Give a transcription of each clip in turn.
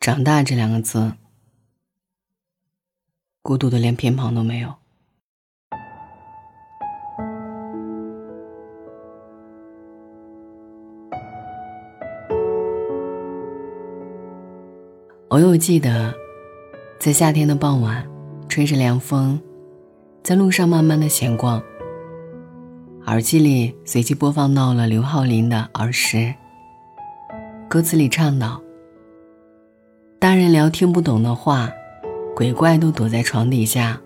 长大这两个字，孤独的连偏旁都没有。我有记得，在夏天的傍晚，吹着凉风，在路上慢慢的闲逛。耳机里随即播放到了刘浩林的《儿时》，歌词里唱道。大人聊听不懂的话，鬼怪都躲在床底下。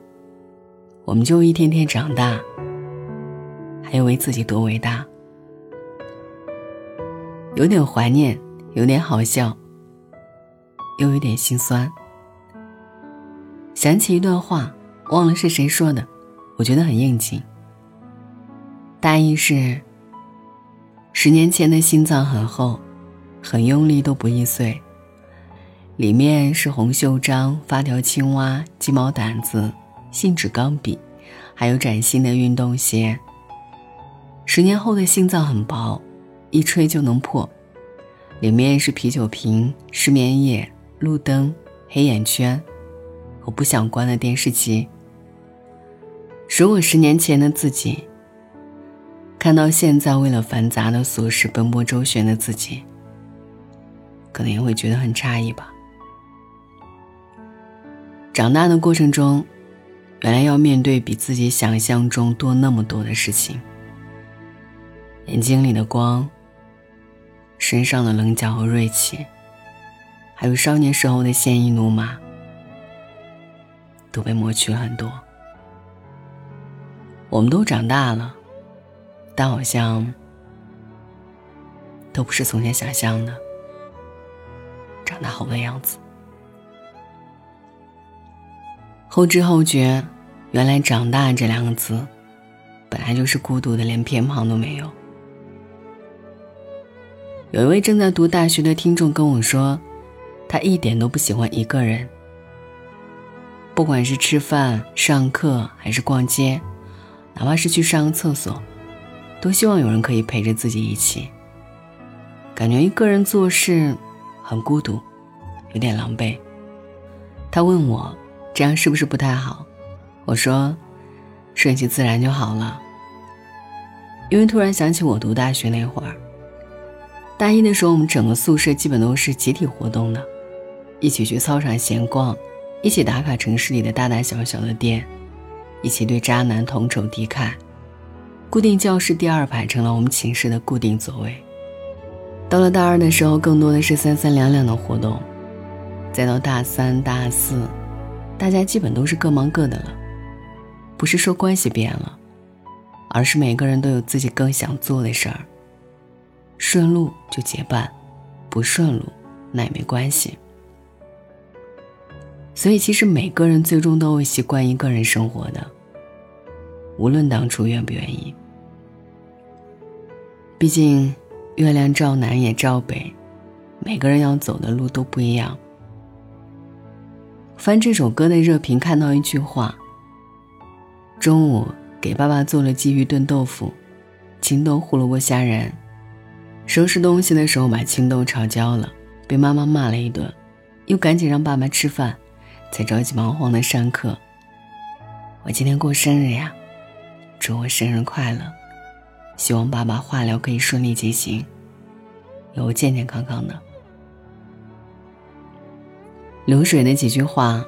我们就一天天长大，还以为自己多伟大。有点怀念，有点好笑，又有点心酸。想起一段话，忘了是谁说的，我觉得很应景。大意是：十年前的心脏很厚，很用力都不易碎。里面是红袖章、发条青蛙、鸡毛掸子、信纸钢笔，还有崭新的运动鞋。十年后的心脏很薄，一吹就能破。里面是啤酒瓶、失眠夜、路灯、黑眼圈，和不想关的电视机。如果十年前的自己看到现在为了繁杂的琐事奔波周旋的自己，可能也会觉得很诧异吧。长大的过程中，原来要面对比自己想象中多那么多的事情。眼睛里的光，身上的棱角和锐气，还有少年时候的鲜衣怒马，都被抹去了很多。我们都长大了，但好像都不是从前想象的长大后的样子。后知后觉，原来“长大”这两个字，本来就是孤独的，连偏旁都没有。有一位正在读大学的听众跟我说，他一点都不喜欢一个人。不管是吃饭、上课还是逛街，哪怕是去上个厕所，都希望有人可以陪着自己一起。感觉一个人做事很孤独，有点狼狈。他问我。这样是不是不太好？我说，顺其自然就好了。因为突然想起我读大学那会儿，大一的时候，我们整个宿舍基本都是集体活动的，一起去操场闲逛，一起打卡城市里的大大小小的店，一起对渣男同仇敌忾。固定教室第二排成了我们寝室的固定座位。到了大二的时候，更多的是三三两两的活动，再到大三、大四。大家基本都是各忙各的了，不是说关系变了，而是每个人都有自己更想做的事儿。顺路就结伴，不顺路那也没关系。所以其实每个人最终都会习惯一个人生活的，无论当初愿不愿意。毕竟月亮照南也照北，每个人要走的路都不一样。翻这首歌的热评，看到一句话：“中午给爸爸做了鲫鱼炖豆腐，青豆胡萝卜虾仁。收拾东西的时候把青豆炒焦了，被妈妈骂了一顿，又赶紧让爸爸吃饭，才着急忙慌的上课。我今天过生日呀，祝我生日快乐！希望爸爸化疗可以顺利进行，有健健康康的。”流水的几句话，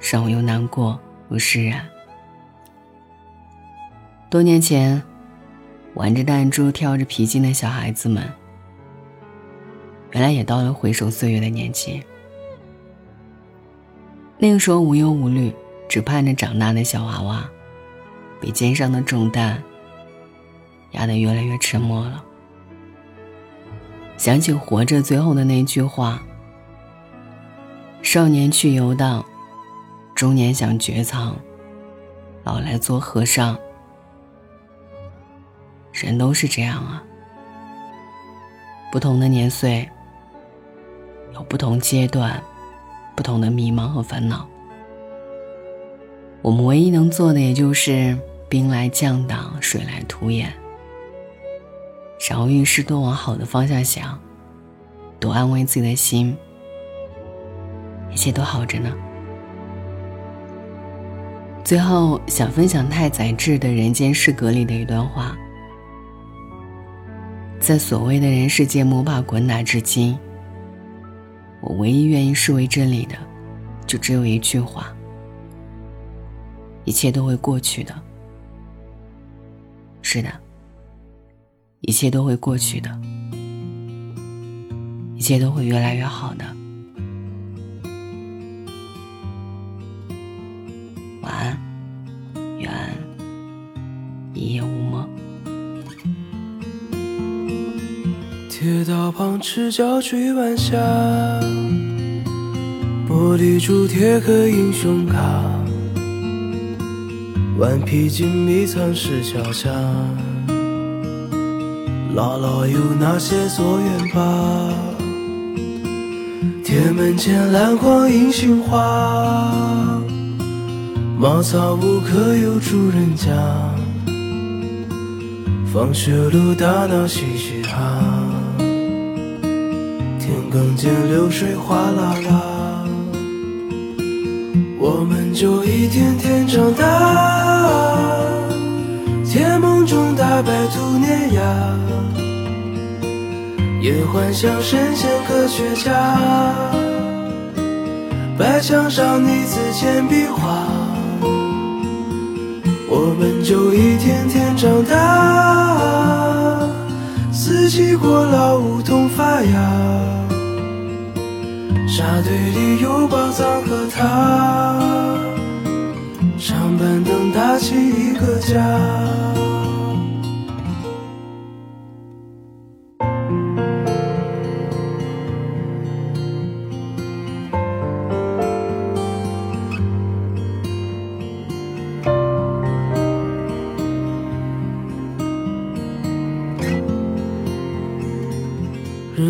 让我又难过又释然。多年前，玩着弹珠、跳着皮筋的小孩子们，原来也到了回首岁月的年纪。那个时候无忧无虑，只盼着长大的小娃娃，被肩上的重担压得越来越沉默了。想起活着最后的那句话。少年去游荡，中年想绝藏，老来做和尚。人都是这样啊，不同的年岁，有不同阶段，不同的迷茫和烦恼。我们唯一能做的，也就是兵来将挡，水来土掩。少遇事多往好的方向想，多安慰自己的心。一切都好着呢。最后想分享太宰治的《人间失格》里的一段话：在所谓的人世间摸爬滚打至今，我唯一愿意视为真理的，就只有一句话：一切都会过去的。是的，一切都会过去的，一切都会越来越好的。晚安，愿一夜无梦。铁道旁赤脚追晚霞，玻璃珠贴个英雄卡。顽皮筋迷藏石桥下，姥姥有那些作业吧？铁门前篮筐银杏花，茅草屋可有住人家？放学路打闹嘻嘻哈，田埂间流水哗啦啦，我们就一天天长大。甜梦中大白兔碾压，也幻想神仙科学家。白墙上你字铅笔画，我们就一天天长大。四季过老，梧桐发芽，沙堆里有宝藏和他。长板凳搭起一个家。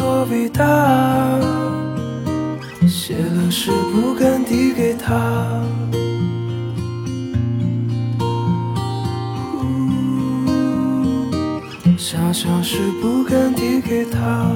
多伟大，写了诗不敢递给他，想想诗不敢递给他。